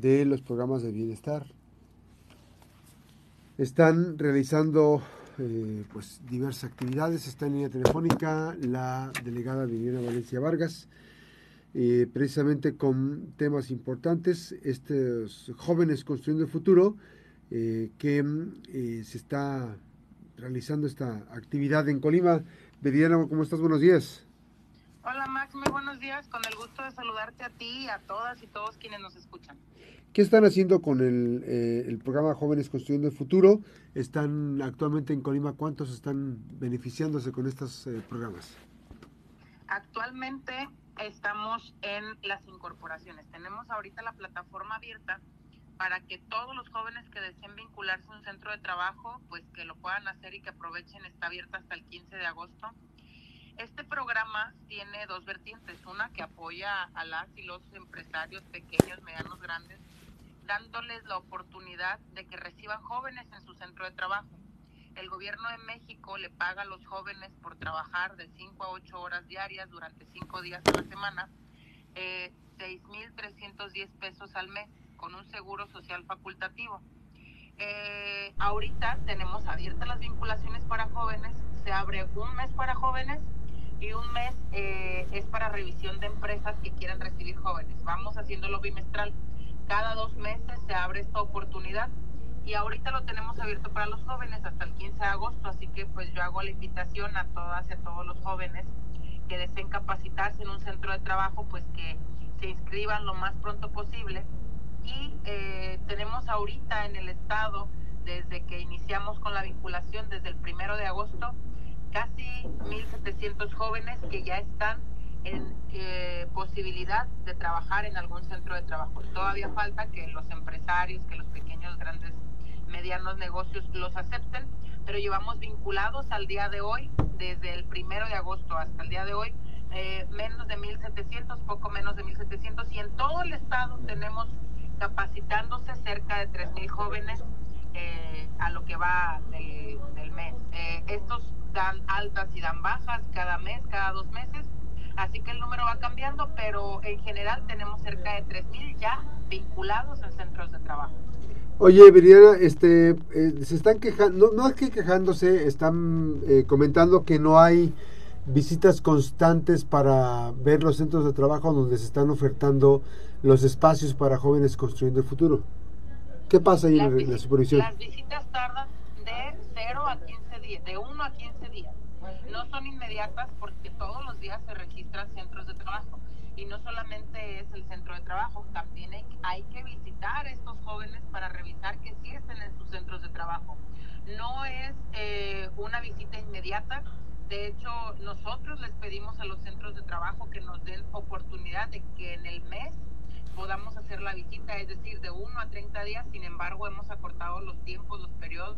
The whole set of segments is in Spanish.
de los programas de bienestar. Están realizando eh, pues diversas actividades. Está en línea telefónica la delegada Viviana Valencia Vargas, eh, precisamente con temas importantes, estos jóvenes construyendo el futuro, eh, que se está realizando esta actividad en Colima. Viviana, ¿cómo estás? Buenos días. Hola Max, muy buenos días. Con el gusto de saludarte a ti, a todas y todos quienes nos escuchan. ¿Qué están haciendo con el, eh, el, programa Jóvenes Construyendo el Futuro? ¿Están actualmente en Colima? ¿Cuántos están beneficiándose con estos eh, programas? Actualmente estamos en las incorporaciones. Tenemos ahorita la plataforma abierta para que todos los jóvenes que deseen vincularse a un centro de trabajo, pues que lo puedan hacer y que aprovechen. Está abierta hasta el 15 de agosto este programa tiene dos vertientes, una que apoya a las y los empresarios pequeños, medianos, grandes, dándoles la oportunidad de que reciban jóvenes en su centro de trabajo. El gobierno de México le paga a los jóvenes por trabajar de 5 a 8 horas diarias durante 5 días a la semana, eh, 6.310 pesos al mes con un seguro social facultativo. Eh, ahorita tenemos abiertas las vinculaciones para jóvenes, se abre un mes para jóvenes y un mes eh, es para revisión de empresas que quieran recibir jóvenes. Vamos haciéndolo bimestral. Cada dos meses se abre esta oportunidad y ahorita lo tenemos abierto para los jóvenes hasta el 15 de agosto, así que pues yo hago la invitación a todas y a todos los jóvenes que deseen capacitarse en un centro de trabajo, pues que se inscriban lo más pronto posible. Y eh, tenemos ahorita en el estado, desde que iniciamos con la vinculación, desde el primero de agosto, casi 1.700 jóvenes que ya están en eh, posibilidad de trabajar en algún centro de trabajo. Todavía falta que los empresarios, que los pequeños, grandes, medianos negocios los acepten, pero llevamos vinculados al día de hoy, desde el primero de agosto hasta el día de hoy, eh, menos de 1.700, poco menos de 1.700, y en todo el estado tenemos capacitándose cerca de 3.000 jóvenes eh, a lo que va del, del mes. estos dan altas y dan bajas cada mes, cada dos meses. Así que el número va cambiando, pero en general tenemos cerca de 3.000 ya vinculados en centros de trabajo. Oye, Viriana, este, eh, se están quejando, no, es que quejándose, están eh, comentando que no hay visitas constantes para ver los centros de trabajo donde se están ofertando los espacios para jóvenes construyendo el futuro. ¿Qué pasa ahí en la supervisión? Las visitas tardan de 0 a 15 días, de 1 a 15 no son inmediatas porque todos los días se registran centros de trabajo. Y no solamente es el centro de trabajo, también hay, que visitar a estos jóvenes para revisar que sí estén en sus centros de trabajo. No es eh, una visita inmediata, de hecho nosotros les pedimos a los centros de trabajo que nos den oportunidad de que en el mes podamos hacer la visita, es decir, de 1 a 30 días, sin embargo hemos acortado los tiempos, los periodos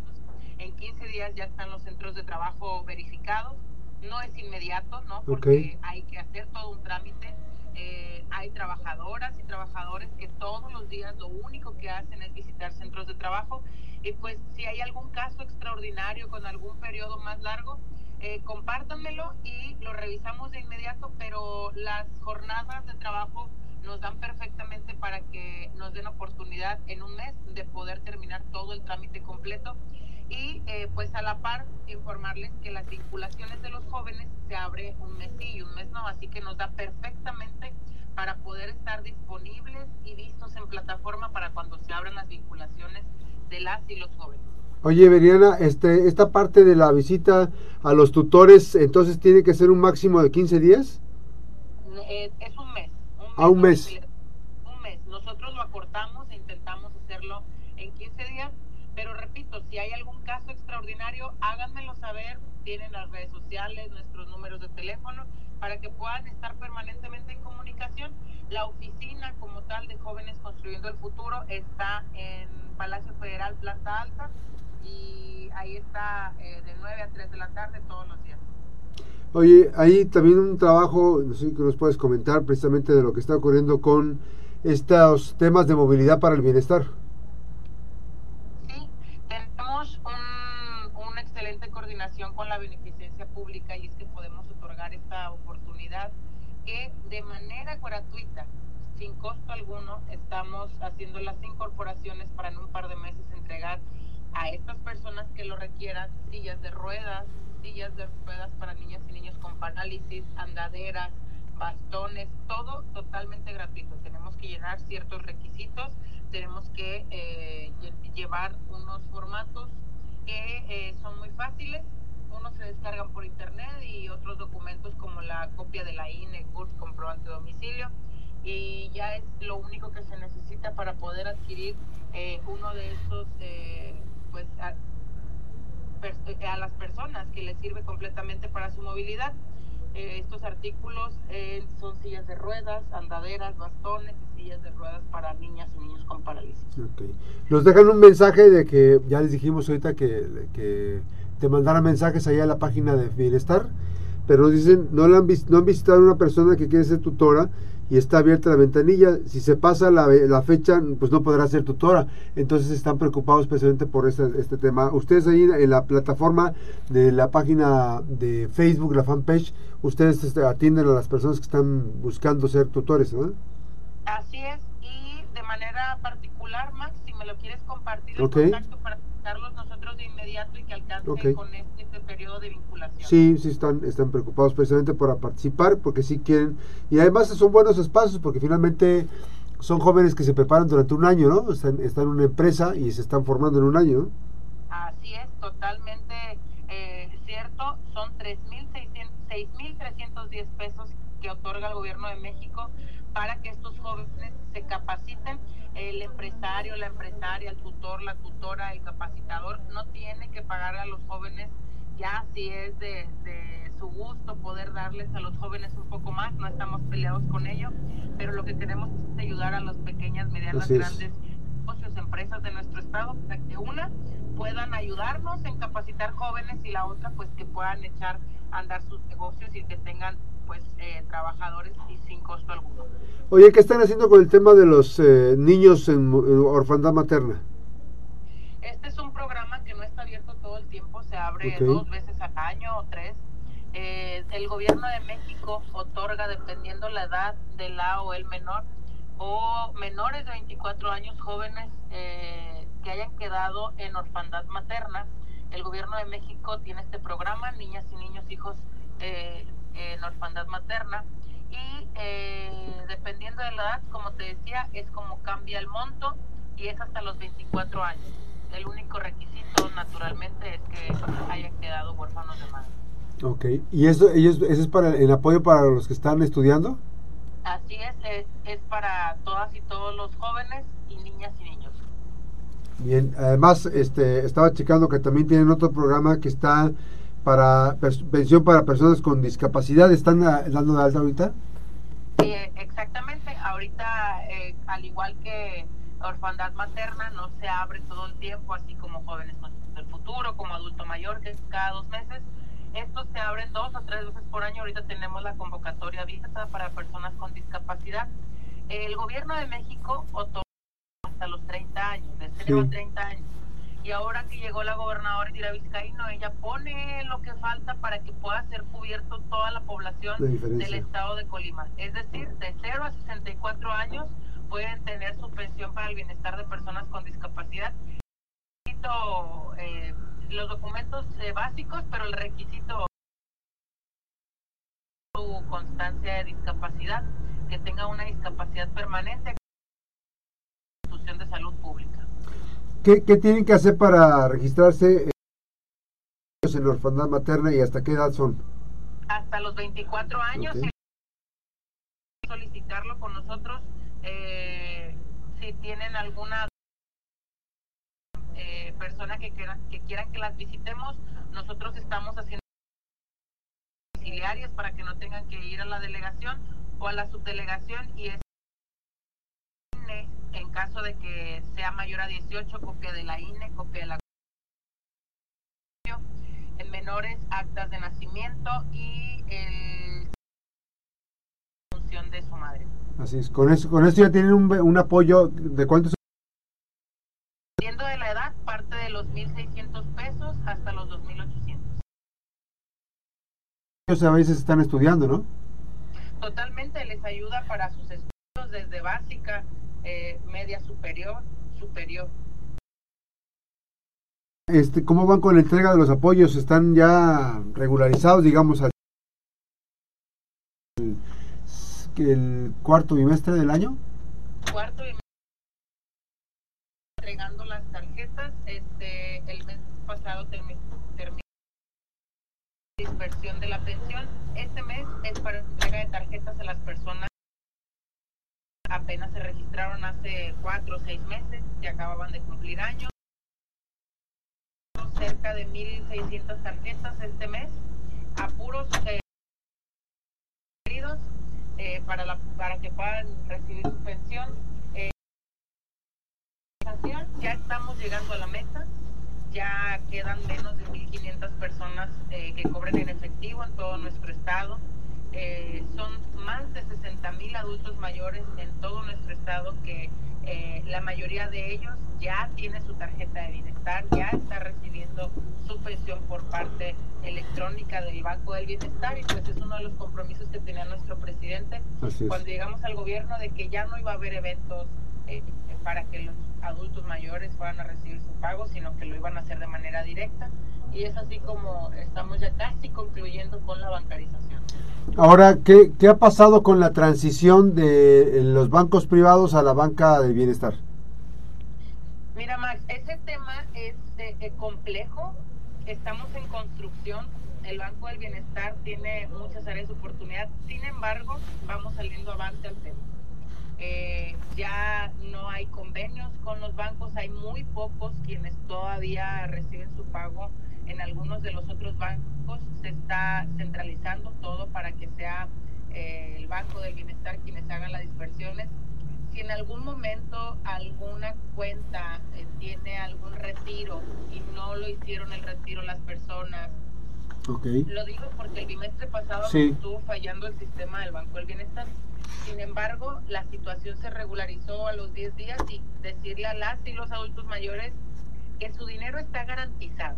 en 15 días ya están los centros de trabajo verificados. No es inmediato, ¿no? Porque hay que hacer todo un trámite. Eh, hay trabajadoras y trabajadores que todos los días lo único que hacen es visitar centros de trabajo. Y pues si hay algún caso extraordinario con algún periodo más largo, eh, compártanmelo y lo revisamos de inmediato, pero las jornadas de trabajo nos dan perfectamente para que nos den oportunidad en un mes de poder terminar todo el trámite completo y eh, pues a la par informarles que las vinculaciones de los jóvenes se abre un mes sí y un mes no, así que nos da perfectamente para poder estar disponibles y vistos en plataforma para cuando se abran las vinculaciones de las y los jóvenes. Oye, Veriana, este, esta parte de la visita a los tutores, entonces tiene que ser un máximo de 15 días? Eh, es un mes. Un mes a un mes. Un mes. Nosotros lo acortamos e intentamos hacerlo en 15 días pero repito, si hay algún caso extraordinario, háganmelo saber. Tienen las redes sociales, nuestros números de teléfono, para que puedan estar permanentemente en comunicación. La oficina como tal de Jóvenes Construyendo el Futuro está en Palacio Federal, Planta Alta, y ahí está eh, de 9 a 3 de la tarde todos los días. Oye, hay también un trabajo, no sé si nos puedes comentar precisamente de lo que está ocurriendo con estos temas de movilidad para el bienestar. Con la beneficencia pública y es que podemos otorgar esta oportunidad que de manera gratuita, sin costo alguno estamos haciendo las incorporaciones para en un par de meses entregar a estas personas que lo requieran sillas de ruedas, sillas de ruedas para niñas y niños con parálisis, andaderas, bastones, todo totalmente gratuito. Tenemos que llenar ciertos requisitos, tenemos que eh, llevar unos formatos que eh, son muy fáciles. Unos se descargan por internet y otros documentos como la copia de la INE, CURS, comprobante de domicilio. Y ya es lo único que se necesita para poder adquirir eh, uno de estos, pues, a, a las personas que les sirve completamente para su movilidad. Eh, estos artículos eh, son sillas de ruedas, andaderas, bastones y sillas de ruedas para niñas y niños con parálisis. Okay. Nos dejan un mensaje de que ya les dijimos ahorita que, que te mandaran mensajes allá a la página de Bienestar, pero dicen no, la han, no han visitado a una persona que quiere ser tutora y está abierta la ventanilla. Si se pasa la, la, fecha, pues no podrá ser tutora. Entonces están preocupados especialmente por este, este tema. Ustedes ahí en la plataforma de la página de Facebook, la fanpage, ustedes este, atienden a las personas que están buscando ser tutores, ¿no? Así es. Y de manera particular, Max, si me lo quieres compartir el contacto para nosotros de inmediato y que alcance con este, este, periodo de vinculación. Sí, sí están, están preocupados precisamente por participar, porque sí quieren, y además son buenos espacios, porque finalmente son jóvenes que se preparan durante un año, ¿no? Están, están en una empresa y se están formando en un año, ¿no? Así es, totalmente eh, cierto. Son 6.310 pesos que otorga el gobierno de México para que estos jóvenes se capaciten el empresario, la empresaria, el tutor, la tutora, el capacitador no tiene que pagar a los jóvenes ya si es de, su gusto poder darles a los jóvenes un poco más, no estamos peleados con ello, pero lo que queremos es ayudar a las pequeñas, medianas, grandes negocios, empresas de nuestro estado para que una puedan ayudarnos en capacitar jóvenes y la otra pues que puedan echar a andar sus negocios y que tengan pues eh, trabajadores y sin costo alguno. Oye, ¿qué están haciendo con el tema de los eh, niños en, orfandad materna? Este es un programa que no está abierto todo el tiempo, se abre dos veces al año o tres. Eh, el gobierno de México otorga, dependiendo la edad de la o el menor, o menores de 24 años, jóvenes que hayan quedado en orfandad materna. El gobierno de México tiene este programa, niñas y niños, hijos eh, en orfandad materna y eh, dependiendo de la edad, como te decía, es como cambia el monto y es hasta los 24 años. El único requisito, naturalmente, es que hayan quedado huérfanos de madre. Ok, ¿y eso, ellos, eso es para el apoyo para los que están estudiando? Así es, es, es para todas y todos los jóvenes y niñas y niños. Bien, además este, estaba checando que también tienen otro programa que está para pensión para personas con discapacidad. ¿Están ah, dando de alta ahorita? Sí, exactamente. Ahorita, eh, al igual que orfandad materna, no se abre todo el tiempo, así como jóvenes del futuro, como adulto mayor, que es cada dos meses. Estos se abren dos o tres veces por año. Ahorita tenemos la convocatoria abierta para personas con discapacidad. El gobierno de México otorga hasta los 30 años, de 0 a 30 años y ahora que llegó la gobernadora Indira Vizcaíno, ella pone lo que falta para que pueda ser cubierto toda la población del estado de Colima. Es decir, de 0 a 64 años pueden tener su pensión para el bienestar de personas con discapacidad. Eh, los documentos eh, básicos, pero el requisito su constancia de discapacidad, que tenga una discapacidad permanente, institución de salud pública. ¿Qué, tienen que hacer para registrarse en la orfandad materna y hasta qué edad son? Hasta los 24 años. Solicitarlo con nosotros. Eh, si tienen alguna eh, persona que quieran, que quieran que las visitemos, nosotros estamos haciendo auxiliares para que no tengan que ir a la delegación o a la subdelegación y es en caso de que sea mayor a 18, copia de la INE, copia de la en menores, actas de nacimiento y el de su madre. Así es, con eso, con esto ya tienen un, un apoyo de cuántos Dependiendo de la edad, parte de los 1.600 pesos hasta los 2.800. Ellos a veces están estudiando, ¿no? Totalmente, les ayuda para sus estudios desde básica, eh, media superior, superior. Este, ¿Cómo van con la entrega de los apoyos? ¿Están ya regularizados, digamos, al el cuarto bimestre del año? Cuarto bimestre entregando las tarjetas. Este, el mes pasado terminó dispersión de la pensión. Este mes es para entrega de tarjetas a las personas apenas se registraron hace cuatro o seis meses, que acababan de cumplir años. Cerca de 1.600 tarjetas este mes, apuros eh, eh, para, la, para que puedan recibir su pensión. Eh, ya estamos llegando a la meta, ya quedan menos de 1.500 personas eh, que cobren en efectivo en todo nuestro estado. Eh, son más de 60 mil adultos mayores en todo nuestro estado que eh, la mayoría de ellos ya tiene su tarjeta de bienestar, ya está recibiendo su pensión por parte electrónica del Banco del Bienestar y pues es uno de los compromisos que tenía nuestro presidente cuando llegamos al gobierno de que ya no iba a haber eventos eh, para que los adultos mayores fueran a recibir su pago, sino que lo iban a hacer de manera directa y es así como estamos ya casi concluyendo con la bancarización. Ahora, ¿qué, ¿qué ha pasado con la transición de los bancos privados a la banca del bienestar? Mira, Max, ese tema es eh, complejo. Estamos en construcción. El Banco del Bienestar tiene muchas áreas de oportunidad. Sin embargo, vamos saliendo avante al tema. Eh, ya no hay convenios con los bancos, hay muy pocos quienes todavía reciben su pago en algunos de los otros bancos se está centralizando todo para que sea eh, el Banco del Bienestar quienes hagan las dispersiones. Si en algún momento alguna cuenta eh, tiene algún retiro y no lo hicieron el retiro las personas, lo digo porque el bimestre pasado estuvo fallando el sistema del Banco del Bienestar. Sin embargo, la situación se regularizó a los 10 días y decirle a las y los adultos mayores que su dinero está garantizado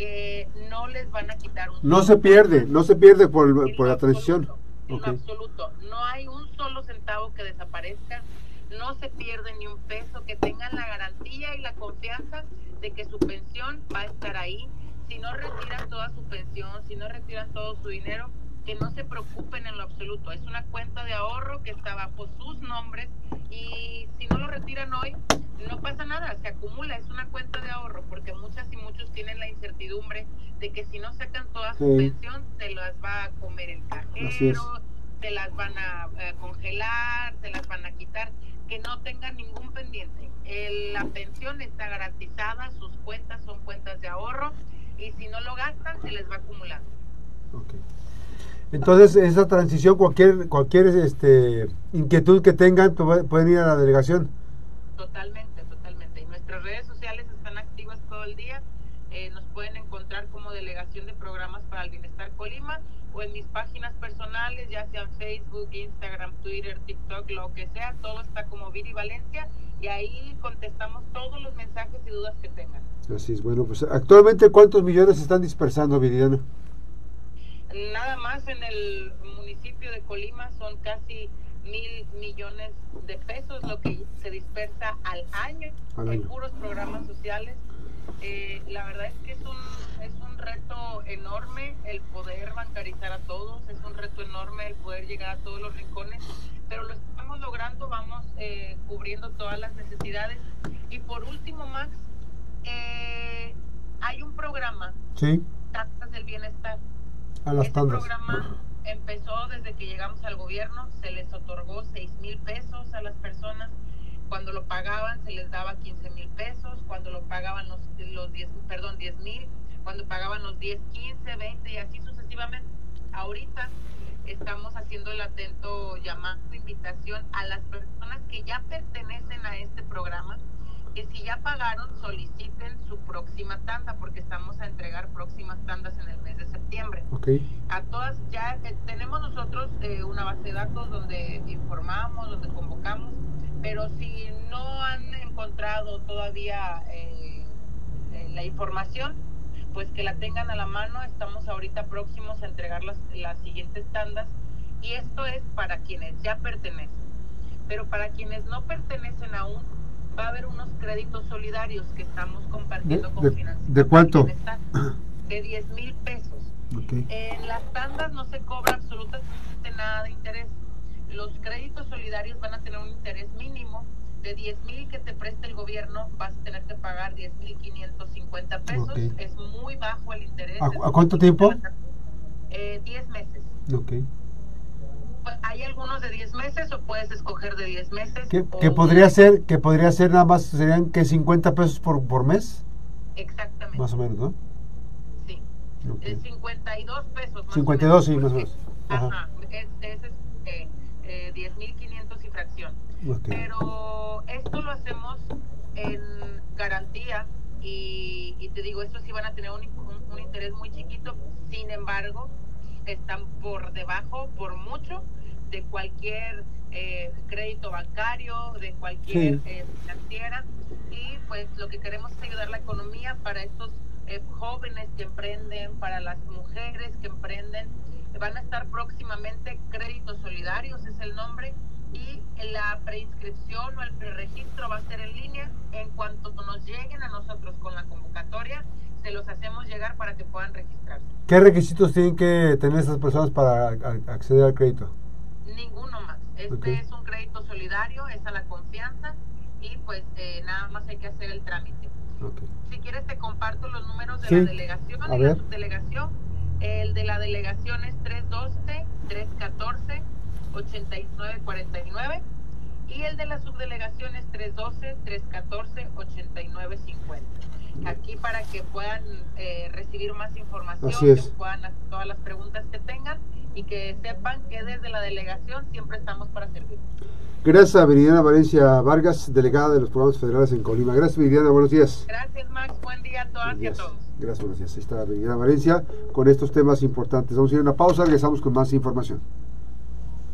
que no les van a quitar un No se pierde, no se pierde por, por la transición. En absoluto, no hay un solo centavo que desaparezca, no se pierde ni un peso, que tengan la garantía y la confianza de que su pensión va a estar ahí. Si no retiran toda su pensión, si no retiran todo su dinero, que no se preocupen en lo absoluto. Es una cuenta de ahorro que está bajo sus nombres y si no lo retiran hoy, no pasa nada, se acumula, es una cuenta de ahorro, porque muchas y muchos tienen la incertidumbre de que si no sacan toda su pensión, se las va a comer el cajero, se las van a eh, congelar, se las van a quitar, que no tengan ningún pendiente. la pensión está garantizada, sus cuentas son cuentas de ahorro y si no lo gastan, se les va acumulando. Entonces, esa transición, cualquier cualquier este, inquietud que tengan, pueden ir a la delegación. Totalmente, totalmente. Y nuestras redes sociales están activas todo el día. Eh, nos pueden encontrar como Delegación de Programas para el Bienestar Colima o en mis páginas personales, ya sean Facebook, Instagram, Twitter, TikTok, lo que sea, todo está como Viri Valencia y ahí contestamos todos los mensajes y dudas que tengan. Así es, bueno, pues actualmente ¿cuántos millones están dispersando, Viridiana? Nada más en el municipio de Colima son casi mil millones de pesos lo que se dispersa al año, en puros programas sociales. Eh, la verdad es que es un, es un reto enorme el poder bancarizar a todos, es un reto enorme el poder llegar a todos los rincones, pero lo estamos logrando, vamos eh, cubriendo todas las necesidades. Y por último, Max, eh, hay un programa, ¿Sí? del Bienestar, a las este programa empezó desde que llegamos al gobierno, se les otorgó 6 mil pesos a las personas, cuando lo pagaban se les daba 15 mil pesos, cuando lo pagaban los, los 10, perdón, 10 mil, cuando pagaban los 10, 15, 20 y así sucesivamente. Ahorita estamos haciendo el atento llamado, invitación a las personas que ya pertenecen a que si ya pagaron soliciten su próxima tanda porque estamos a entregar próximas tandas en el mes de septiembre. A todas ya eh, tenemos nosotros eh, una base de datos donde informamos, donde convocamos, pero si no han encontrado todavía eh, la información, pues que la tengan a la mano. Estamos ahorita próximos a entregar las, las siguientes tandas y esto es para quienes ya pertenecen pero para quienes no pertenecen aún, va a haber unos créditos solidarios que estamos compartiendo ¿De, con de, Financiamiento de cuánto? De 10 mil pesos. Okay. En las tandas no se cobra absolutamente nada de interés. Los créditos solidarios van a tener un interés mínimo de 10 mil que te preste el gobierno, vas a tener que pagar 10 mil 550 pesos. Ok. Es muy bajo el interés. ¿A- cuánto tiempo? Eh, 10 meses. Ok. Hay algunos de 10 meses o puedes escoger de 10 meses. ¿Qué, o qué podría ser? que podría ser nada más? ¿Serían que 50 pesos por, por mes? Exactamente. Más o menos, ¿no? Sí. Ok. Es 52 pesos. Más 52, sí, o menos, más o menos. Ajá. Ajá. Es, es, este, eh, 10.500 y fracción. Ok. Pero esto lo hacemos en garantía y, y te digo, estos sí van a tener un, un- un interés muy chiquito, sin embargo, están por debajo, por mucho, de cualquier eh, crédito bancario, de cualquier Sí. eh, financiera. Y pues lo que queremos es ayudar la economía para estos eh, jóvenes que emprenden, para las mujeres que emprenden. Van a estar próximamente créditos solidarios, es el nombre, y la preinscripción o el preregistro va a ser en línea. En cuanto nos lleguen a nosotros con la convocatoria, se los hacemos llegar para que puedan registrarse. ¿Qué requisitos tienen que tener estas personas para acceder al crédito? Ninguno más. Este es un crédito solidario, es a la confianza y pues eh, nada más hay que hacer el trámite. Si quieres te comparto los números de Sí. la delegación A y la subdelegación. El de la delegación es 312-314-8949 y el de la subdelegación es 312-314-8950. Aquí para que puedan eh, recibir más información, Así es. que puedan hacer todas las preguntas que tengan y que sepan que desde la delegación siempre estamos para servir. Gracias a Viridiana Valencia Vargas, delegada de los programas federales en Colima. Gracias, Viridiana. Buenos días. Gracias Max, buen día a todas y a todos. Gracias, buenos días. Ahí está Viridiana Valencia con estos temas importantes. Vamos a ir a una pausa, regresamos con más información.